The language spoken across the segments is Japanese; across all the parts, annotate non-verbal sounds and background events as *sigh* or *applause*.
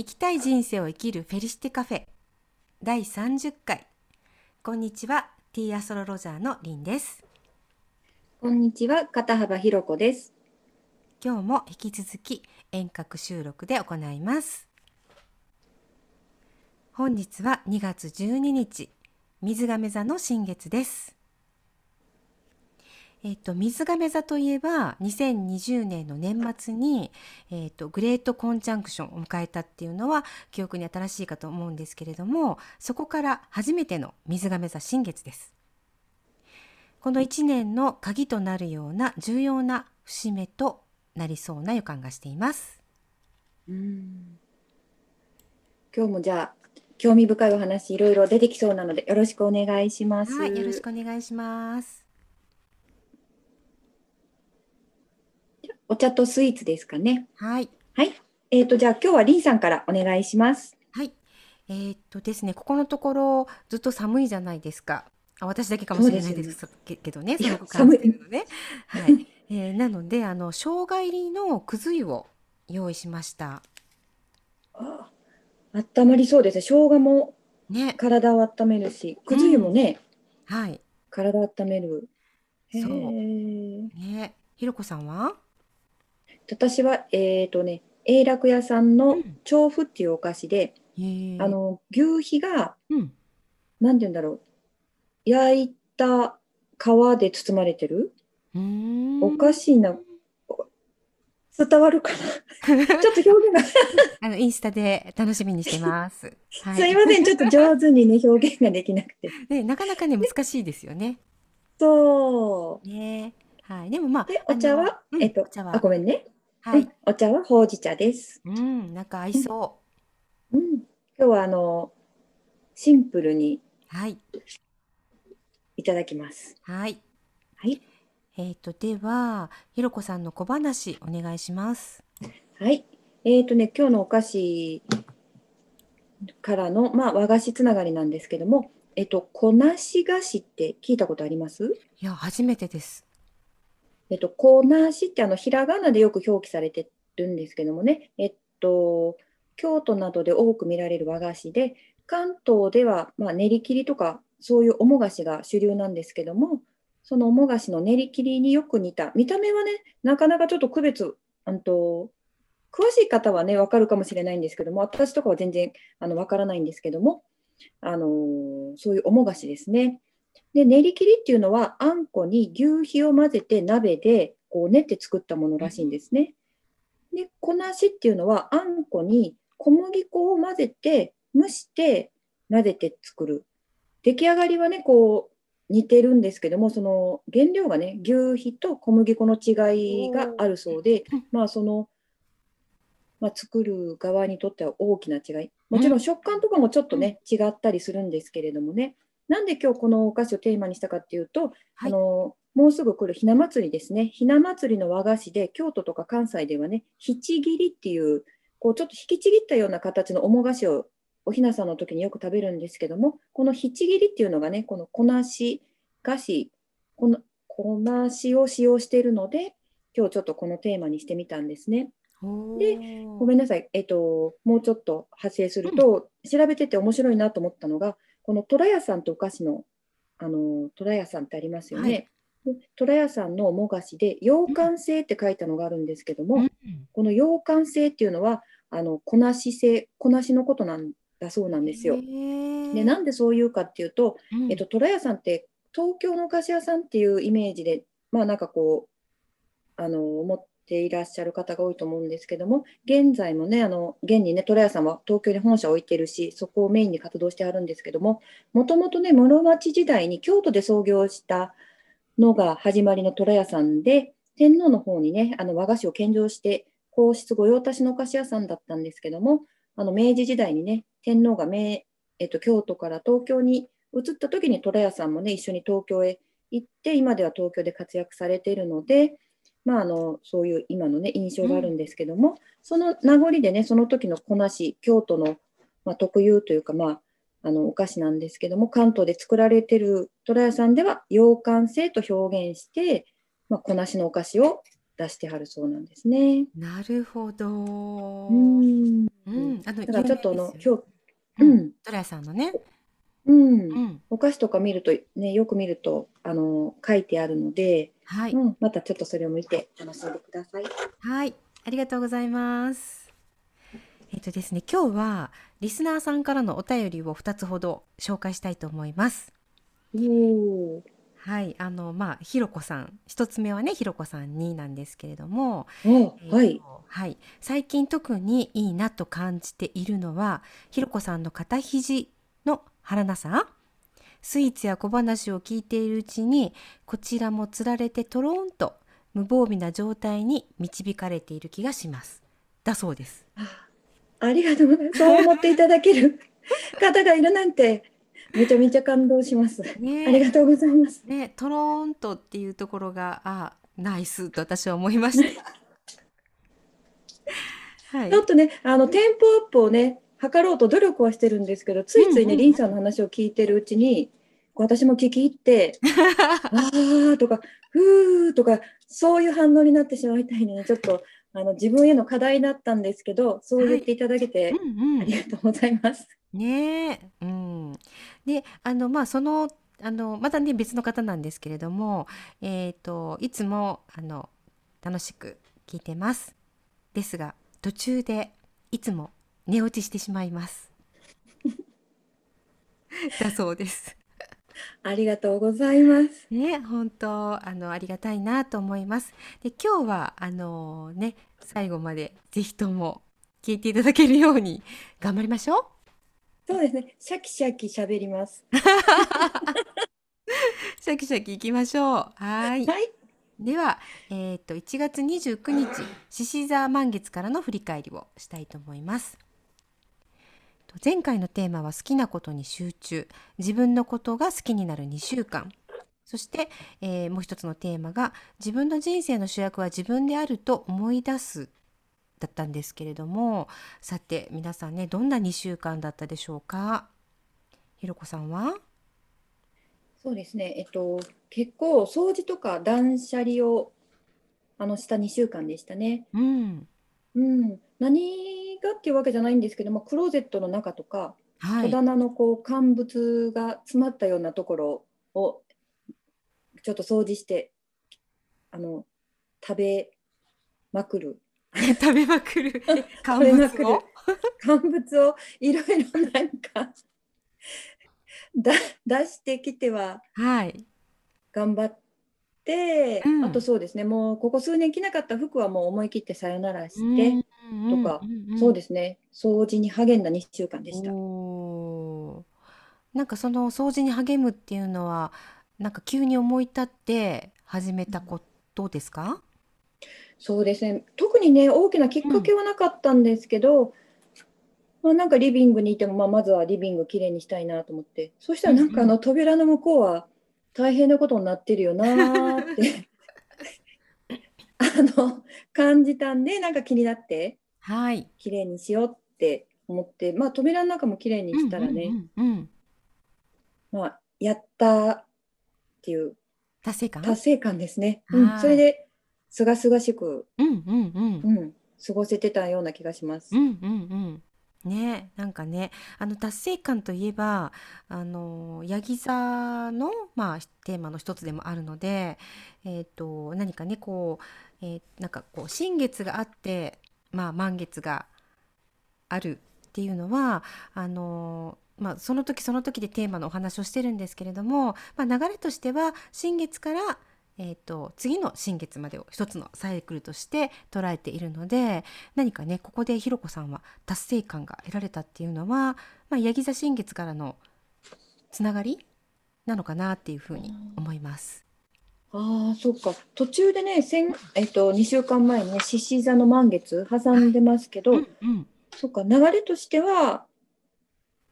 生きたい人生を生きるフェリシテカフェ。第30回。こんにちはティーアストロロジャーのリンです。こんにちは、片幅ひろこです。今日も引き続き遠隔収録で行います。本日は2月12日水亀座の新月ですえっと、水亀座といえば2020年の年末に、えっと、グレートコンジャンクションを迎えたっていうのは記憶に新しいかと思うんですけれどもそこから初めての水亀座新月です。この1年の鍵となるような重要な節目となりそうな予感がしています。今日もじゃあ、興味深いお話いろいろ出てきそうなので、よろしくお願いします。はいよろしくお願いしますお茶とスイーツですかね。はい。はい。えっ、と、じゃあ今日はりんさんからお願いします。はい。えーっとですねここのところずっと寒いじゃないですか。あ私だけかもしれないですけけどねいやすごく感じて寒いるのね。はい、*laughs* えーなのであの生姜入りのくず湯を用意しました。あ温まりそうです。ね。生姜もね。体を温めるし、くず湯もね、はい。体を温める。へそう。ーね。ひろこさんは？私は、えっ、とね、永楽屋さんのうん調布っていうお菓子で、へーあの、牛皮が、うんなんて言うんだろう。焼いた皮で包まれてるうーんおかしいな。伝わるかな？*laughs* ちょっと表現が、あのインスタで楽しみにしてます。*laughs* はすいません。*laughs* ちょっと上手にね、表現ができなくて。ね、なかなかね難しいですよね。そう。ね、はい。でもまあ、で、お茶は、うんえっとお茶、はあ、ごめんね。うんはい。お茶はほうじ茶です。うん、なんか合いそうん。今日は、あの、シンプルにう。はい。いただきます。はい。はい。えっ、とではひろこさんの小話お願いします。はい。えっ、とね、今日のお菓子からの、まあ、和菓子つながりなんですけども、えっと、こなし菓子って聞いたことあります？いや初めてです。えっと、こなしってあの、ひらがなでよく表記されてるんですけどもね、えっと、京都などで多く見られる和菓子で、関東では、まあ、練り切りとか、そういうお菓子が主流なんですけども、そのお菓子の練り切りによく似た、見た目はね、なかなかちょっと区別、あと、詳しい方はね、わかるかもしれないんですけども、私とかは全然あのわからないんですけども、あのそういうお菓子ですね。で、練り切りっていうのは、あんこに牛皮を混ぜて鍋でこう練って作ったものらしいんですね。で、こなしっていうのは、あんこに小麦粉を混ぜて、蒸して混ぜて作る。出来上がりはね、こう、似てるんですけども、その原料がね、牛皮と小麦粉の違いがあるそうでうん、まあ、その、まあ、作る側にとっては大きな違い。もちろん食感とかもちょっとね、違ったりするんですけれどもね。なんで今日このお菓子をテーマにしたかっていうと、はいあのもうすぐ来るひな祭りですね。ひな祭りの和菓子で、京都とか関西ではね、ひちぎりっていう、こうちょっと引きちぎったような形のおも菓子をおひなさんの時によく食べるんですけども、このひちぎりっていうのがね、このこなし菓子、このこなしを使用しているので、今日ちょっとこのテーマにしてみたんですね。でごめんなさい、えっと、もうちょっと派生すると、調べてて面白いなと思ったのが、この虎屋さんとお菓子の、あの、虎屋さんってありますよね。はいで虎屋さんのおも菓子で、洋館製って書いたのがあるんですけども、うんこの洋館製っていうのは、あの、こなし製、こなしのことなんだそうなんですよ。で、なんでそういうかっていうと、うんえっと、虎屋さんって東京のお菓子屋さんっていうイメージで、まあなんかこう、あの、思っていらっしゃる方が多いと思うんですけども、現在もね、あの、現にね、虎屋さんは東京に本社を置いてるし、そこをメインに活動してあるんですけども、もともとね、室町時代に京都で創業したのが始まりの虎屋さんで、天皇の方にね、あの和菓子を献上して、皇室御用達のお菓子屋さんだったんですけども、あの明治時代にね、天皇が明えっと、京都から東京に移った時に虎屋さんもね、一緒に東京へ行って、今では東京で活躍されているので、まあ、あのそういう今の、ね、印象があるんですけども、その名残でね、その時のこなし、京都の、まあ、特有というか、まあ、あのお菓子なんですけども、関東で作られている虎屋さんでは、洋館製と表現して、まあ、こなしのお菓子を出してはるそうなんですね。なるほど。うん。うううん。ん、あのだからちょっとあの今日、う、うん。ん、トラヤさんのね、うん、うん、お菓子とか見るとね、よく見るとあの書いてあるので、はい、うん、またちょっとそれを見て楽しんでください。はい、ありがとうございます。えっとですね、今日はリスナーさんからのお便りを2つほど紹介したいと思います。はい、あのまあひろこさん、一つ目はねひろこさんになんですけれども、おえーとはい、はい、最近特にいいなと感じているのはひろこさんの肩肘の張らなさ。スイーツや小話を聞いているうちにこちらもつられてとろーんと無防備な状態に導かれている気がします。だそうです。あありがとうございます。そう思っていただける *laughs* 方がいるなんて、めちゃめちゃ感動します。ねありがとうございます。ね、とろーんとっていうところが、あ、ナイスと私は思いました。*laughs* はいちょ。っとね、あのテンポアップをね、測ろうと努力はしてるんですけど、ついついね、うんうんうんリンさんの話を聞いてるうちに、私も聞き入って、*laughs* あーとか、ふーとか、そういう反応になってしまいたいので、ちょっとあの自分への課題だったんですけど、そう言っていただけて、うんうんありがとうございます。ねえ、うん。で、あの、まあ、その、あの、またね、別の方なんですけれども、えっと、いつも、あの、楽しく聞いてます。ですが、途中でいつも寝落ちしてしまいます。*laughs* だそうです。ありがとうございます。ね、本当、あの、ありがたいなと思います。で、今日は、あのね、最後までぜひとも聞いていただけるように頑張りましょう。そうですね、シャキシャキ喋ります。*laughs* シャキシャキいきましょう。はーい。はい。では、えっと1月29日獅子座満月からの振り返りをしたいと思います。と前回のテーマは好きなことに集中。自分のことが好きになる2週間。そして、えーもう一つのテーマが自分の人生の主役は自分であると思い出すだったんですけれども。さて皆さんねどんな2週間だったでしょうか？ひろこさんは？そうですね、えっと、結構掃除とか断捨離をあのした2週間でしたね。うん。うん、何がっていうわけじゃないんですけども、クローゼットの中とか、はい。戸棚のこう乾物が詰まったようなところをちょっと掃除して、あの食べまくる。*laughs* *laughs* 食べまくる。乾物を？乾物をいろいろなんか *laughs* だ出してきてははい。頑張って、うん。あとそうですね、もうここ数年着なかった服はもう思い切ってさよならして、とかそうですね、掃除に励んだ2週間でした。おー。なんかその掃除に励むっていうのはなんか急に思い立って始めたことですか？そうですね、特にね、大きなきっかけはなかったんですけど、まあ、なんかリビングにいても、まあ、まずはリビングきれいにしたいなと思って、そしたらなんかあの扉の向こうは大変なことになってるよなーって *laughs* あの感じたんで、なんか気になって、はい。きれいにしようって思って、まあ、扉の中もきれいにしたらね、うんうんうんうんまあ、やったっていう達成感？達成感ですね。うんはいそれで、すがすがしく、うんうんうんうん、過ごせてたような気がしますう。んうんうん。ねなんかねあの達成感といえばあのヤギ座の、まあ、テーマの一つでもあるので、えー、と何かねこう、えーなんかこう新月があって、まあ、満月があるっていうのはあのまあ、その時その時でテーマのお話をしてるんですけれども、まあ、流れとしては新月から、えー、と次の新月までを一つのサイクルとして捉えているので何かねここでひろこさんは達成感が得られたっていうのは、まあ、ヤギ座新月からのつながりなのかなっていうふうに思います。ああ、そっか。途中でね、先えっと、2週間前にね、獅子座の満月挟んでますけど、うんうん。そっか、流れとしては、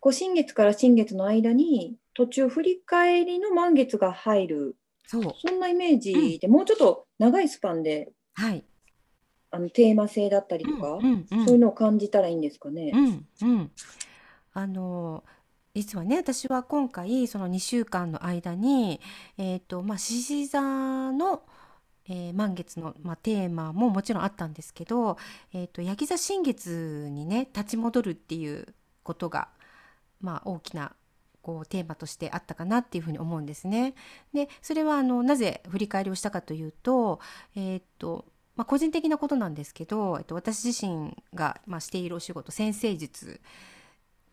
こう新月から新月の間に、途中振り返りの満月が入る、そう。そんなイメージで、もうちょっと長いスパンで、はい、あのテーマ性だったりとか、うんうんうん。そういうのを感じたらいいんですかね。うんうん、あの実はね私は今回その2週間の間にえっ、とまあ獅子座の、えー満月の、まあ、テーマももちろんあったんですけど、えー、とヤギ座新月にね立ち戻るっていうことが、まあ、大きなこうテーマとしてあったかなっていうふうに思うんですね。でそれはあのなぜ振り返りをしたかというと,、えーとまあ、個人的なことなんですけど、えっと、私自身が、まあ、しているお仕事先生術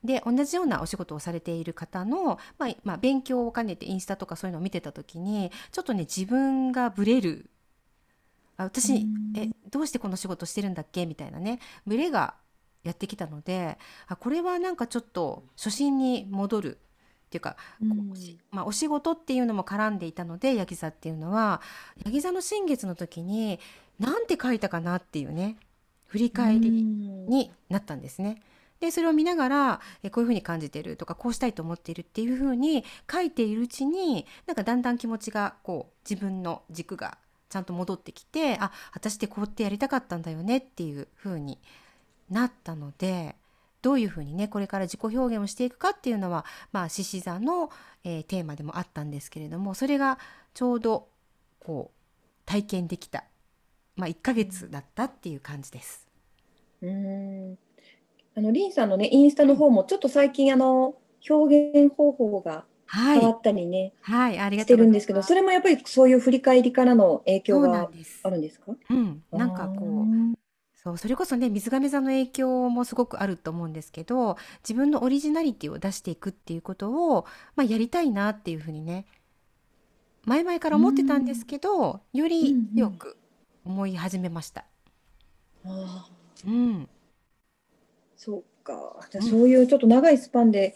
で同じようなお仕事をされている方の、まあまあ、勉強を兼ねてインスタとかそういうのを見てた時にちょっとね自分がブレる。あ私うん。えどうしてこの仕事してるんだっけ？みたいなねブレがやってきたのであこれはなんかちょっと初心に戻る。っていうか、こうまあ、お仕事っていうのも絡んでいたのでヤギ座っていうのはヤギ座の新月の時になんて書いたかなっていうね振り返りになったんですね。でそれを見ながらえこういうふうに感じてるとかこうしたいと思っているっていうふうに書いているうちになんかだんだん気持ちがこう自分の軸がちゃんと戻ってきてあ私ってこうってやりたかったんだよねっていうふうになったのでどういうふうにねこれから自己表現をしていくかっていうのはまあ獅子座の、えーテーマでもあったんですけれどもそれがちょうどこう体験できた、まあ、1ヶ月だったっていう感じです。うんあのリンさんのねインスタの方もちょっと最近あの表現方法がはい、変わったりね、はい、ありがして。るんですけど、それもやっぱりそういう振り返りからの影響があ。るんですか？うん、なんかこうそうそれこそね水亀座の影響もすごくあると思うんですけど自分のオリジナリティを出していくっていうことを、まあ、やりたいなっていうふうにね前々から思ってたんですけどよりよく思い始めました。ああ、うん、そうか。じゃうんあそういうちょっと長いスパンで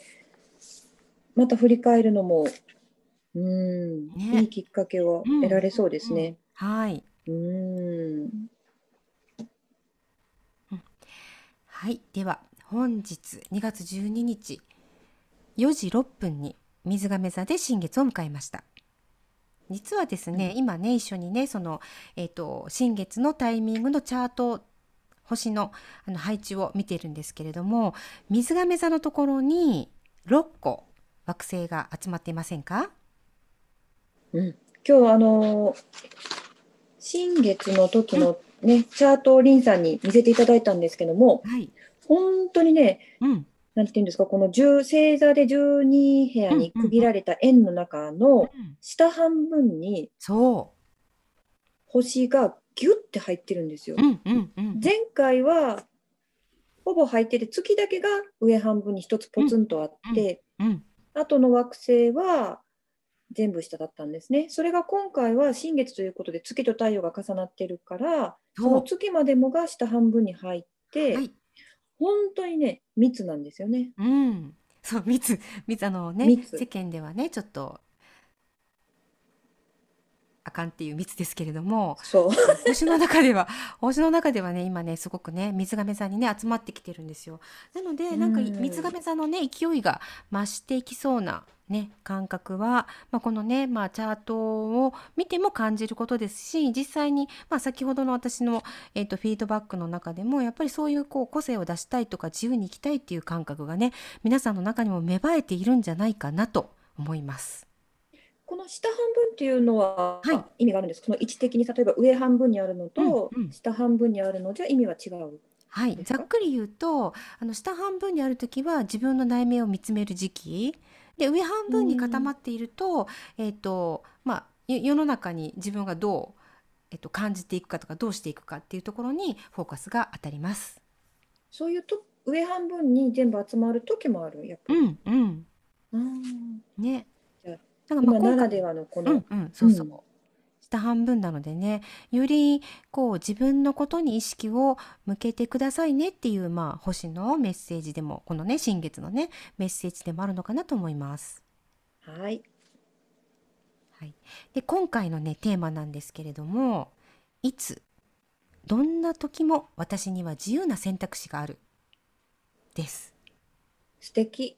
また振り返るのも、うん、ねいいきっかけをうん得られそうですね。はい、うん。はい、では本日2月12日4時6分に水亀座で新月を迎えました。実はですね、今ね一緒にねその、えー、と新月のタイミングのチャート星のあの配置を見ているんですけれども水亀座のところに6個惑星が集まっていませんか？うん、今日あの新月の時のね、チャートをリンさんに見せていただいたんですけども、はい、本当にね、うん、なんていうんですか、この10星座で12部屋に区切られた円の中のうん下半分にそ星がギュッて入ってるんですよ。う、。うんうんうん、前回はほぼ入ってて月だけが上半分に一つポツンとあって、うん、後の惑星は全部下だったんですね。それが今回は新月ということで月と太陽が重なってるからその月までもが下半分に入って、はい、本当にね密なんですよね。うん、そう密。密あのね密。世間ではねちょっとあかんっていう密ですけれどもそう星の中では *laughs* 星の中ではね今ねすごくね水亀座にね集まってきてるんですよ。なのでなんかうん水亀座のね勢いが増していきそうなね感覚は、まあ、このね、まあ、チャートを見ても感じることですし実際に、まあ、先ほどの私の、えー、とフィードバックの中でもやっぱりそういうこう個性を出したいとか自由に生きたいっていう感覚がね皆さんの中にも芽生えているんじゃないかなと思います。この下半分っていうのははい。意味があるんですか？その位置的に例えば上半分にあるのとうんうん。下半分にあるのじゃ意味は違う。はい、ざっくり言うとあの下半分にある時は自分の内面を見つめる時期。で上半分に固まっていると,、えっとまあ、よ世の中に自分がどう、えっと、感じていくかとかどうしていくかっていうところにフォーカスが当たります。そういうと上半分に全部集まる時もあるやっぱり。うんうん。あー。ねなんかまあ今回今ならではのこの、うんうんそうそう、うん。下半分なのでね。よりこう自分のことに意識を向けてくださいねっていうまあ星のメッセージでもこのね新月のねメッセージでもあるのかなと思います。はい。はい、で今回のねテーマなんですけれども「いつどんな時も私には自由な選択肢がある」です。素敵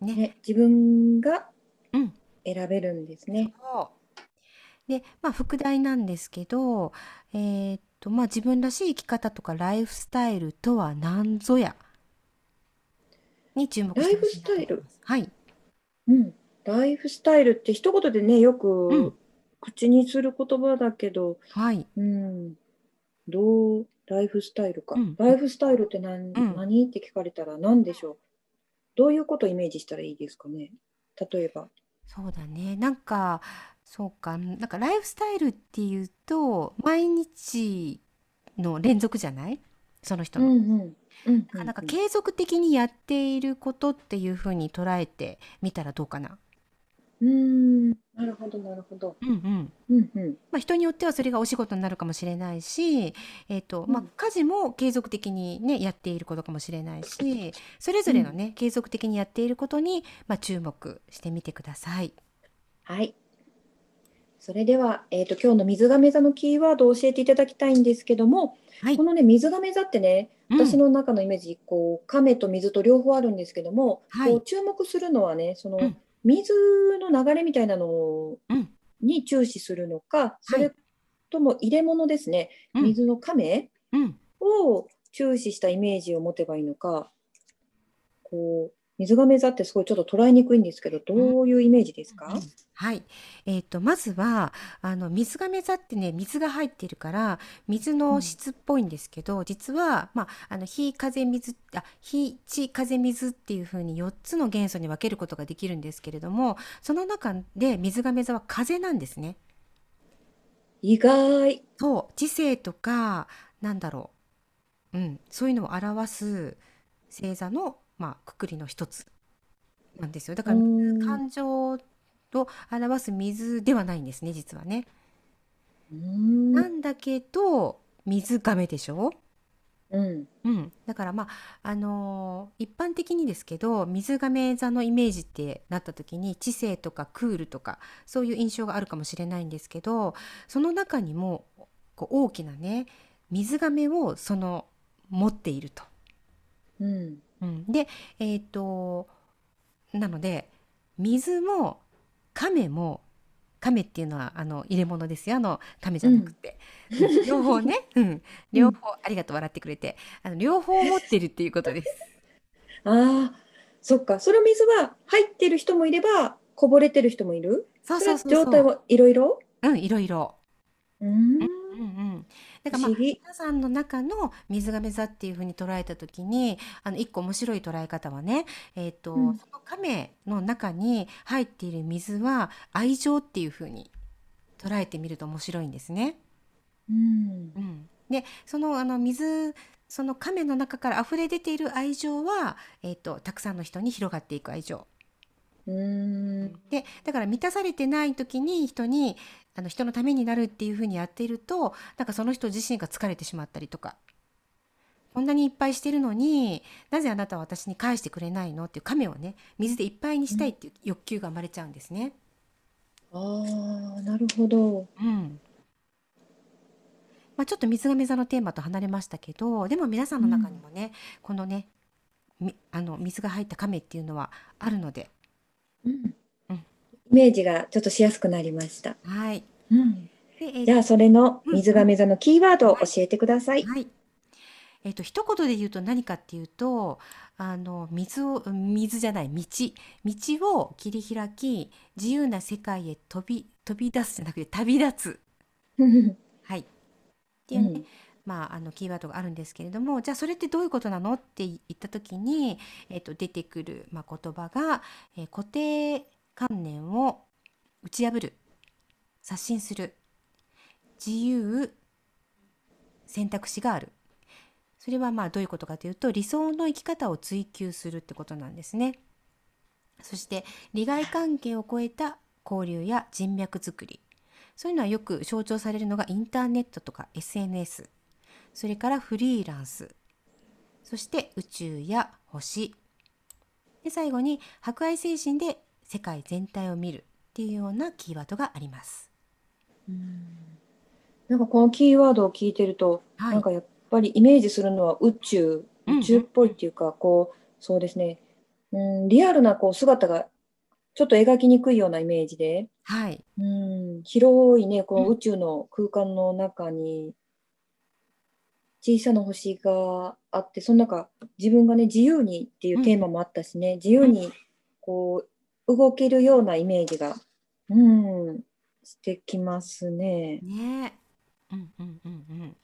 ね。ね自分がうん選べるんですね。そうでまあ副題なんですけど、えーっとまあ、自分らしい生き方とかライフスタイルとは何ぞや？に注目してほしいなと思います。はい、うん。ライフスタイルって一言でねよくうん口にする言葉だけど、はい。うん、どうライフスタイルか。うんライフスタイルって何,、うん何？って聞かれたら何でしょう？どういうことをイメージしたらいいですかね？例えば。そうだね。なんか、そうか、なんかライフスタイルっていうと、毎日の連続じゃない？その人の。うんうんうんだからなんか継続的にやっていることっていうふうに捉えてみたらどうかな？うん、なるほどなるほど。うんうん。うんうんまあ、人によってはそれがお仕事になるかもしれないし、えっとまあうん、家事も継続的にねやっていることかもしれないしそれぞれのね、継続的にやっていることに、まあ、注目してみてください。はい。それでは、えー、と今日の水亀座のキーワードを教えていただきたいんですけども、はいこのね水亀座ってねうん私の中のイメージ、こう亀と水と両方あるんですけども、はいこう注目するのはねその、うん水の流れみたいなのうん。に注視するのか、それとも入れ物ですね、うん。水の亀うん。を注視したイメージを持てばいいのかこう水亀座ってすごいちょっと捉えにくいんですけどどういうイメージですか、はい、えっとまずはあの水亀座ってね水が入っているから水の質っぽいんですけど、実は、まあ、あの火風水あ火地風水っていう風に4つの元素に分けることができるんですけれどもその中で水亀座は風なんですね。意外。そう。知性とかなんだろう、うん、そういうのを表す星座の、まあ、くくりの一つなんですよ。だからうん。感情を表す水ではないんですね実はね。うーん。なんだけど水亀でしょ？うん。うん、だからまああのー一般的にですけど水亀座のイメージってなった時に知性とかクールとかそういう印象があるかもしれないんですけどその中にもこう大きなね水亀をその持っていると。うん。うん、でえっ、となので水も亀も亀っていうのはあの入れ物ですよ。あの亀じゃなくて、*laughs* 両方ね、*laughs* うん、両方、ありがとう笑ってくれて。あの両方持ってるっていうことです。ああそっか。その水は入ってる人もいればこぼれてる人もいる？そうそうそう状態はいろいろうんいろいろ。うーんうんうん。だからまあ皆さんの中の水亀座っていうふうに捉えた時にあの一個面白い捉え方はね、えーとうん。その亀の中に入っている水は愛情っていうふうに捉えてみると面白いんですね。うん。うん、でそのあの水その亀の中から溢れ出ている愛情は、えー、とたくさんの人に広がっていく愛情。うーん。でだから満たされてない時に人にあの人のためになるっていうふうにやっているとなんかその人自身が疲れてしまったりとか。こんなにいっぱいしてるのになぜあなたは私に返してくれないのっていう亀をね水でいっぱいにしたいっていう欲求が生まれちゃうんですね。ああなるほど。うん。まあ、ちょっと水亀座のテーマと離れましたけどでも皆さんの中にもね、このねみあの水が入った亀っていうのはあるので、うんうんイメージがちょっとしやすくなりました。はい、うん。じゃあそれの水亀座のキーワードを教えてください。はい。えっ、と一言で言うと何かっていうと、あの水を水じゃない道。道を切り開き自由な世界へ飛び飛び出すじゃなくて旅立つ。はい。っていうね、うん。まああのキーワードがあるんですけれども、じゃあそれってどういうことなの？って言った時にえっ、と出てくるまあ言葉が、えー固定観念を打ち破る刷新する自由選択肢がある。それはまあどういうことかというと理想の生き方を追求するってことなんですね。そして利害関係を超えた交流や人脈作り。そういうのはよく象徴されるのがインターネットとか SNS それからフリーランス。そして宇宙や星。で最後に博愛精神で世界全体を見るっていうようなキーワードがあります。なんかこのキーワードを聞いてると、はい。なんかやっぱりイメージするのは宇宙、うん宇宙っぽいっていうか、こう、そうですね、うん、リアルなこう姿がちょっと描きにくいようなイメージで、はい、うん、広いね、こうん。の宇宙の空間の中に小さな星があって、その中、自分がね、自由にっていうテーマもあったしね、自由にこう動けるようなイメージが、うん、してきますね。ね。うんうんうんうん。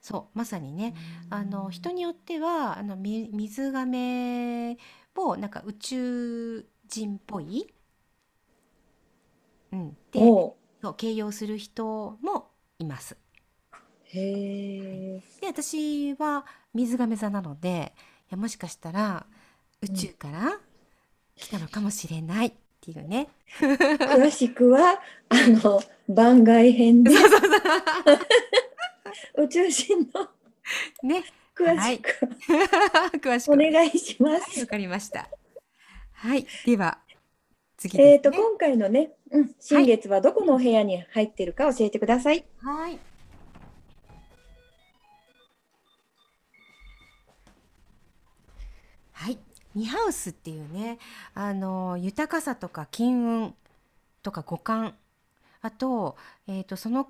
そうまさにねあの人によってはあのみ水亀をなんか宇宙人っぽい、うん、でおそう形容する人もいます。へえ。で私は水亀座なのでいやもしかしたら宇宙から来たのかもしれないっていうね。詳しくはあの番外編で宇宙人のね詳しく *laughs* 詳しくお願いします。はいわかりました。はいでは次ですね。えっと今回のね、うん、新月はどこのお部屋に入ってるか教えてください。はい。はい、ニハウスっていうね、あの豊かさとか金運とか五感、あとえっ、とその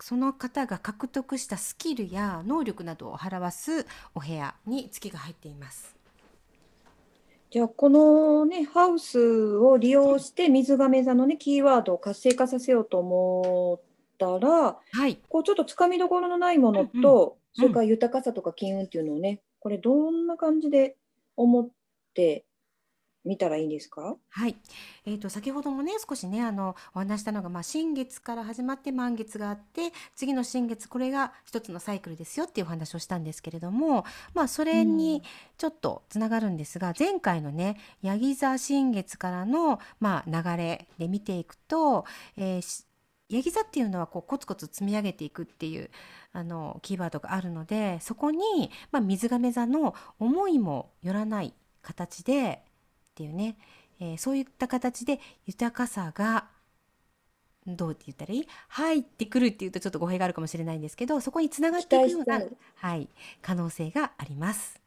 その方が獲得したスキルや能力などを表すお部屋に月が入っています。じゃあこのねハウスを利用して水亀座のねキーワードを活性化させようと思ったらはい、こうちょっとつかみどころのないものと、うんうんそれから豊かさとか金運っていうのをねこれどんな感じで思ってみたらいいんですか？はい、えー、と先ほどもね少しねあのお話ししたのが、まあ、新月から始まって満月があって次の新月これが一つのサイクルですよっていうお話をしたんですけれども、まあ、それにちょっとつながるんですが、前回のねヤギ座新月からの、まあ、流れで見ていくと、えーしヤギ座っていうのはこうコツコツ積み上げていくっていうあのキーワードがあるのでそこに、まあ、水亀座の思いもよらない形でっていうね、えーそういった形で豊かさがどうって言ったらいい？入ってくるっていうとちょっと語弊があるかもしれないんですけどそこにつながっていくような期待し、はい、可能性があります。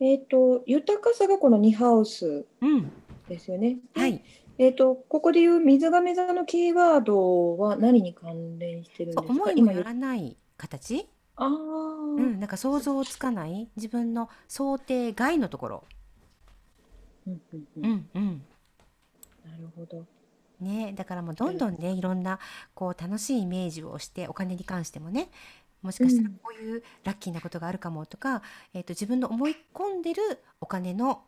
えっ、と豊かさがこの2ハウスうん、ですよね。ではい、えっ、とここでいう水亀座のキーワードは何に関連してるんですか？思いもよらない形、ああ、うん、なんか想像つかない自分の想定外のところ、うんうんうん。うんうん。なるほど。ね、だからもうどんどんねいろんなこう楽しいイメージをしてお金に関してもねもしかしたらうん。こういうラッキーなことがあるかもとか、えー、と自分の思い込んでるお金の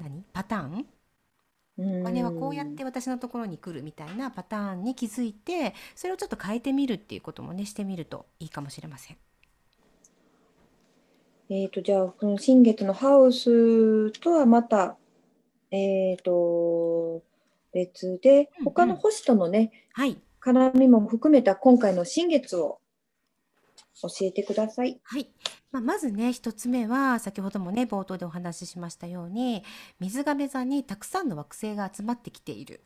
何？パターン？おお金はこうやって私のところに来るみたいなパターンに気づいてそれをちょっと変えてみるっていうこともねしてみるといいかもしれません。えっ、と、じゃあ、この新月のハウスとはまた、えっ、と、別でうん、他の星とのね、はい、絡みも含めた今回の新月を教えてください。はいまあ、まずね一つ目は先ほどもね冒頭でお話ししましたように水亀座にたくさんの惑星が集まってきている。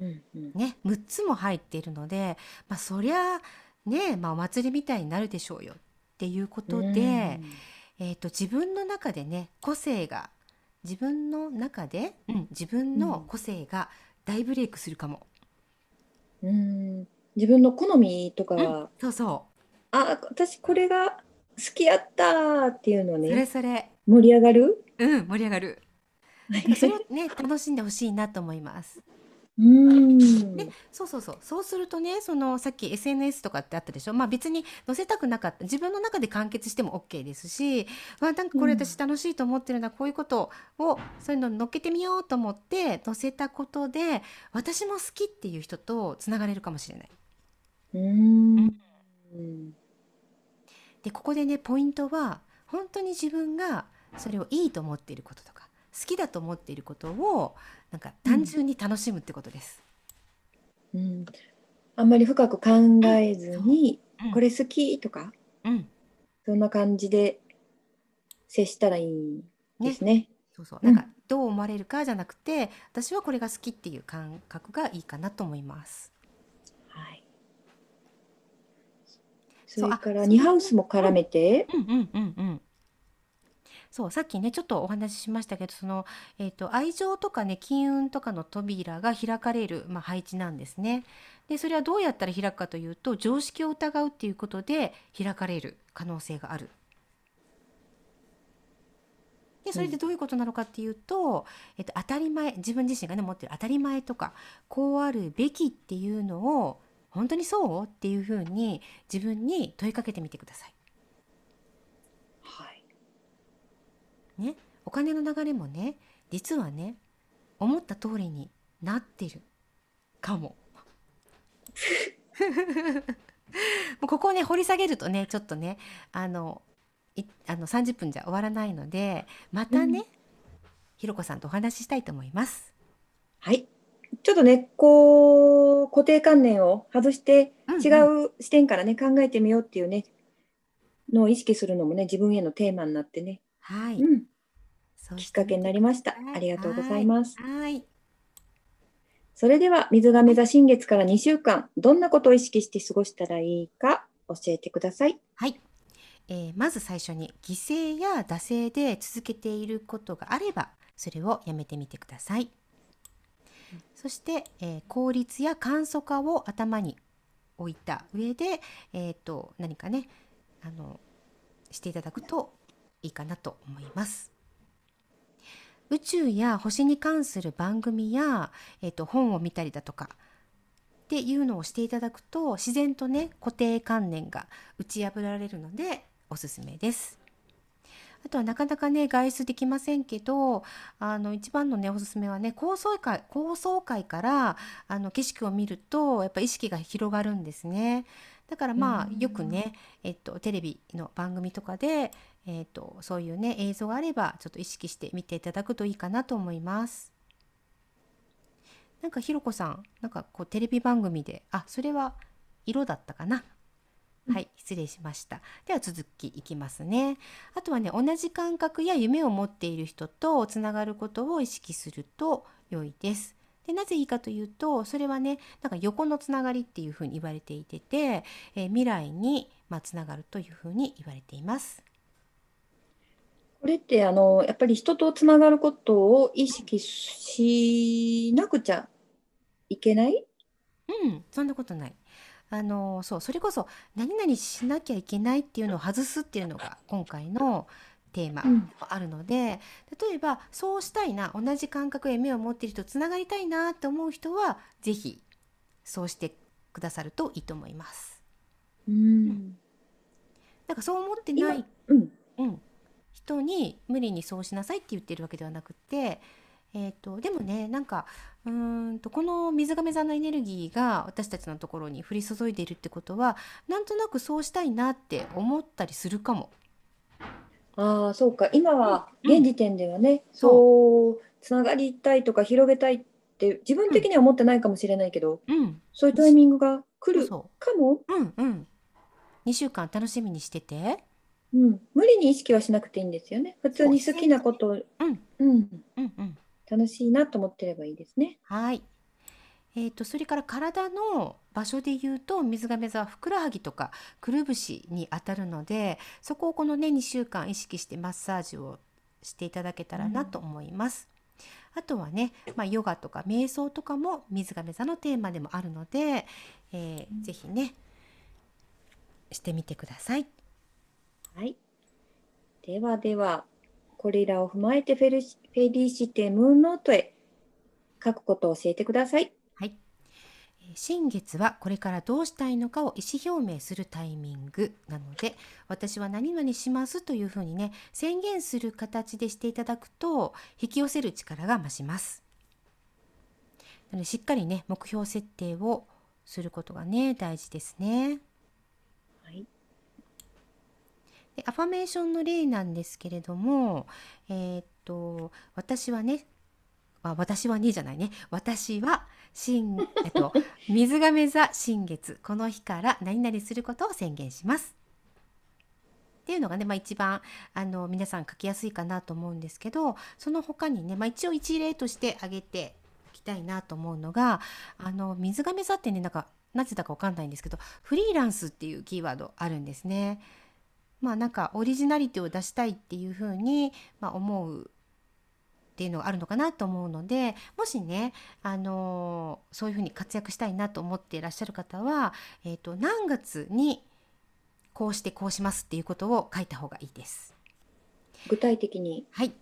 うんうん。ね、6つも入っているので、まあ、そりゃね、まあ、お祭りみたいになるでしょうよ。っていうことで、えー、と自分の中でね個性が自分の中で、うん、自分の個性が大ブレイクするかも。うん。うん自分の好みとかは、そうそあ、私これが好きやったーっていうのそれね、それ、盛り上がる？うん、盛り上がる。それをね *laughs* 楽しんでほしいなと思います。うーん。ねそうそうそうそうするとねそのさっき SNS とかってあったでしょ？まあ別に載せたくなかった自分の中で完結しても OK ですしわなんかこれうん私楽しいと思ってるな、こういうことをそういうの乗っけてみようと思って載せたことで私も好きっていう人とつながれるかもしれない。うーん。うんでここでねポイントは本当に自分がそれをいいと思っていることとか好きだと思っていることをなんか単純に楽しむってことです。うん。あんまり深く考えずに、うん。これ好きとか、うん。そんな感じで接したらいいんですね。そうそう。うん。なんかどう思われるかじゃなくて、私はこれが好きっていう感覚がいいかなと思います。はい。それからハウスも絡めて、うんうんうんうん。そうさっきねちょっとお話ししましたけどその、えー、と愛情とかね金運とかの扉が開かれる、まあ、配置なんですね。でそれはどうやったら開くかというと常識を疑うっていうことで開かれる可能性がある。ででそれでどういうことなのかっていうと、えっと、当たり前自分自身がね持ってる当たり前とかこうあるべきっていうのを本当にそう？っていうふうに自分に問いかけてみてください。はい。ね、お金の流れもね実はね思った通りになってるかも。*laughs* もうここをね掘り下げるとねちょっとねあのいあの30分じゃ終わらないのでまたね、うんひろこさんとお話ししたいと思います。はい。ちょっとね、こう、固定観念を外して、うん違う視点からね、考えてみようっていうね、のを意識するのもね、自分へのテーマになってね、はい、うん、そうきっかけになりました。ありがとうございます。はい、それでは、水亀座新月から2週間、どんなことを意識して過ごしたらいいか教えてください。はい、えーまず最初に犠牲や惰性で続けていることがあればそれをやめてみてください。そして、えー効率や簡素化を頭に置いた上で、えー、と何かねあのしていただくといいかなと思います。宇宙や星に関する番組や、えー、と本を見たりだとかっていうのをしていただくと自然とね固定観念が打ち破られるのでおすすめです。あとはなかなかね外出できませんけどあの一番のねおすすめはね高層階高層階からあの景色を見るとやっぱ意識が広がるんですね。だからまあうんよくね、えっと、テレビの番組とかで、えっと、そういうね映像があればちょっと意識して見ていただくといいかなと思います。なんかひろこさんなんかこうテレビ番組であそれは色だったかなうんはい失礼しました。では続きいきますね。あとはね同じ感覚や夢を持っている人とつながることを意識すると良いです。でなぜいいかというとそれはねなんか横のつながりっていうふうに言われていてて、えー未来にまあつながるというふうに言われています。これって、あの、やっぱり人とつながることを意識しなくちゃいけない？うん、そんなことない。あの、そう、それこそ何々しなきゃいけないっていうのを外すっていうのが今回のテーマあるので、例えばそうしたいな、同じ感覚や夢を持っている人とつながりたいなって思う人は、ぜひそうしてくださるといいと思います。うん。なんかそう思ってない、うん。うん、人に無理にそうしなさいって言ってるわけではなくて、えー、とでもねなんかうーんとこの水亀座のエネルギーが私たちのところに降り注いでいるってことはなんとなくそうしたいなって思ったりするかも。ああ、そうか。今は、うん現時点ではね、そそう、つながりたいとか広げたいって自分的には思ってないかもしれないけど、うん、そういうタイミングが来るそかも？ううんうん。2週間楽しみにしてて。うん。無理に意識はしなくていいんですよね。普通に好きなことを、うん。うん、うんうん楽しいなと思ってればいいですね。はい。えー、とそれから体の場所で言うと水亀座はふくらはぎとかくるぶしに当たるのでそこをこのね2週間意識してマッサージをしていただけたらなと思います。あとはね、まあ、ヨガとか瞑想とかも水亀座のテーマでもあるので、えーぜひねしてみてください。はい。ではでは、これらを踏まえてフェルシフェリシテムーンノートへ書くことを教えてください。はい。え新月はこれからどうしたいのかを意思表明するタイミングなので私は何々しますというふうにね宣言する形でしていただくと引き寄せる力が増します。なのでしっかりね目標設定をすることがね大事ですね。はい。でアファメーションの例なんですけれどもえーっと私はねあ私はねじゃないね私は新えっと *laughs* 水亀座新月この日から何々することを宣言します。っていうのがね、まあ、一番あの皆さん書きやすいかなと思うんですけどその他にね、まあ、一応一例として挙げていきたいなと思うのがあの水亀座ってねなんかなぜだかわかんないんですけどフリーランスっていうキーワードあるんですね。まあなんかオリジナリティを出したいっていうふうに、まあ、思うっていうのがあるのかなと思うのでもしね、あのーそういうふうに活躍したいなと思っていらっしゃる方は、えー、と何月にこうしてこうしますっていうことを書いた方がいいです。具体的に？はい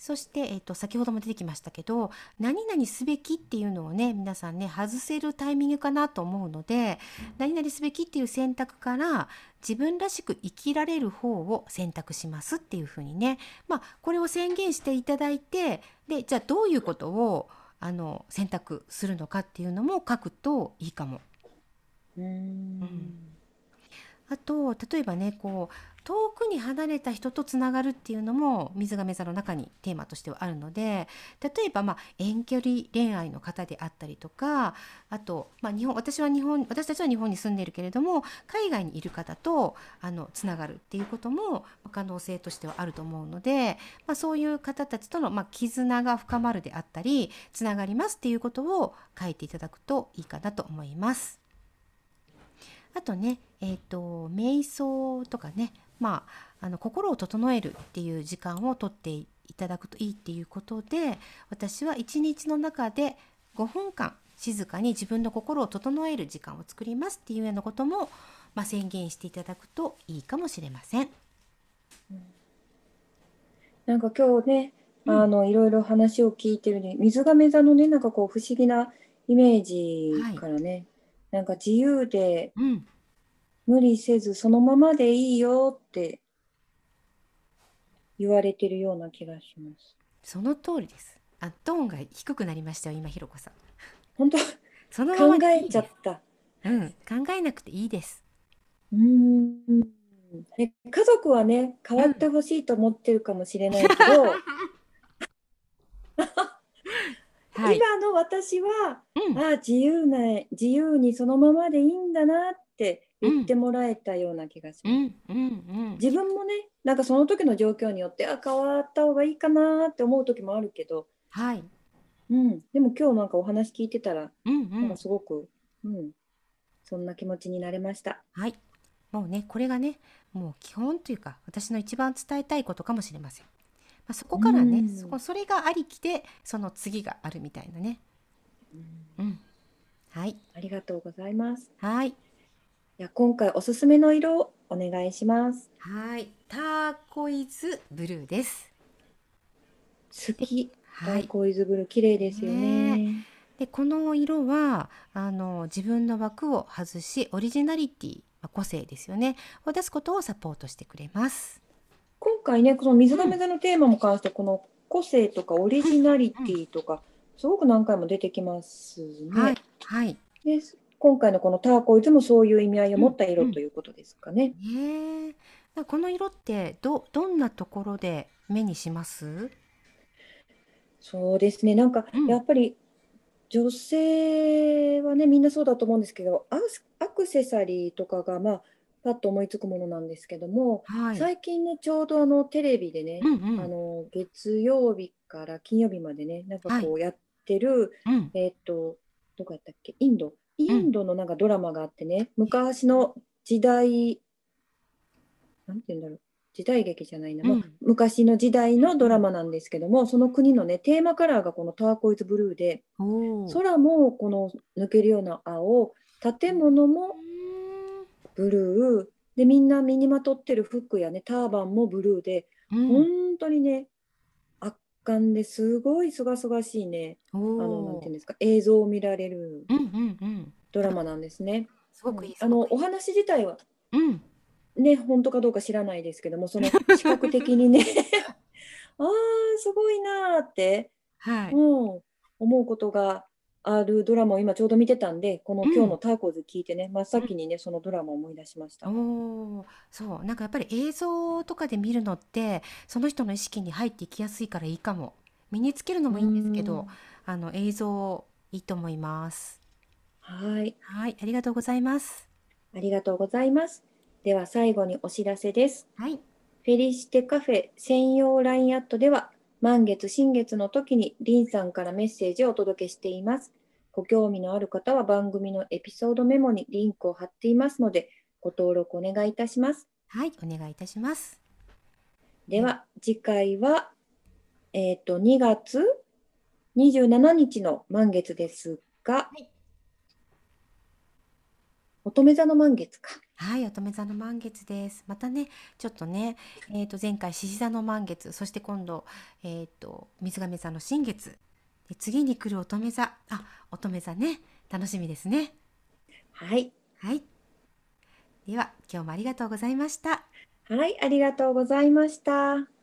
そして、えっと先ほども出てきましたけど何々すべきっていうのをね皆さんね外せるタイミングかなと思うので何々すべきっていう選択から自分らしく生きられる方を選択しますっていうふうにね、まあ、これを宣言していただいてでじゃあどういうことをあの選択するのかっていうのも書くといいかも。うーんあと例えばねこう遠くに離れた人とつながるっていうのも水亀座の中にテーマとしてはあるので例えばまあ遠距離恋愛の方であったりとかあと、まあ、日本私は日本私たちは日本に住んでるけれども海外にいる方とあのつながるっていうことも可能性としてはあると思うので、まあ、そういう方たちとの、まあ、絆が深まるであったりつながりますっていうことを書いていただくといいかなと思います。あとね、えっ、と瞑想とかね、まああの心を整えるっていう時間をとっていただくといいっていうことで、私は一日の中で5分間静かに自分の心を整える時間を作りますっていうようなことも、まあ、宣言していただくといいかもしれません。なんか今日ね、うん。あのいろいろ話を聞いてるね、水亀座のね、なんかこう不思議なイメージからね、なんか自由でうん、無理せずそのままでいいよって言われてるような気がします。その通りです。あ、トーンが低くなりましたよ、今ひろこさん。本当？*laughs* そのまま考えちゃった。うん、考えなくていいです。うーんえ家族はね、変わってほしいと思ってるかもしれないけど、*laughs* はい。今の私は、うん、ああ、自由な、自由にそのままでいいんだなって言ってもらえたような気がします。うん、うん、うん。自分もね、なんかその時の状況によって、あ、変わった方がいいかなって思う時もあるけど、はい。うん、でも今日なんかお話聞いてたら、うん、うなんかん。すごく、うん、そんな気持ちになれました。はい。もうね、これがね、もう基本というか、私の一番伝えたいことかもしれません。まあ、そこからね、うんそこ、それがありきで、その次があるみたいなね。うんうん。はい。ありがとうございます。はい。いや、今回おすすめの色をお願いします。はい。ターコイズブルーです。好き。タはい。ーコイズブルー、綺麗ですよね。でこの色はあの自分の枠を外しオリジナリティまあ個性ですよねを出すことをサポートしてくれます。今回ね、この水亀座のテーマも関して、この個性とかオリジナリティとか、すごく何回も出てきますね。はいはい。で今回のこのターコイズもそういう意味合いを持った色うんうんということですかね。ねえ。だこの色ってどどんなところで目にします？そうですね、なんかうんやっぱり女性はね、みんなそうだと思うんですけど、アクアクセサリーとかが、まあ、パッと思いつくものなんですけども、はい。最近ね、ちょうどあのテレビでね、うんうんあの月曜日から金曜日までね、なんかこうやってる、うんえーっと、どこやったっけ、インド、インドのなんかドラマがあってね、昔の時代、なんて言うんだろう、時代劇じゃないな、まあうん昔の時代のドラマなんですけども、その国のね、テーマカラーがこのターコイズブルーで、空もこの抜けるような青、建物もブルー、で、みんな身にまとってる服やね、ターバンもブルーで、うん。本当にね、圧巻ですごいすがすがしいね、おあの、なんーていうんですか、映像を見られる。ドラマなんですね。すごくいい。あの、お話自体はうんね、本当かどうか知らないですけども、その *laughs* 視覚的にね、*laughs* ああ、すごいなーって、はい。うん、思うことがあるドラマを今ちょうど見てたんで、このうん。今日のターコーズ聞いてね、真っ先にね、そのドラマを思い出しました。おーそう。なんかやっぱり映像とかで見るのってその人の意識に入っていきやすいからいいかも。身につけるのもいいんですけどあの映像いいと思います。はい、はいありがとうございます。ありがとうございます。では最後にお知らせです。はい。フェリシテカフェ専用 LINE アットでは、満月、新月の時にリンさんからメッセージをお届けしています。ご興味のある方は番組のエピソードメモにリンクを貼っていますので、ご登録お願いいたします。はいお願いいたしますでは、次回は、えっ、と、2月27日の満月ですが、はい乙女座の満月か。はい、乙女座の満月です。またね、ちょっとね、えっ、と前回獅子座の満月、そして今度えっ、と水亀座の新月、で次に来る乙女座、あ、乙女座ね、楽しみですね。はい。はい。では今日もありがとうございました。はい、ありがとうございました。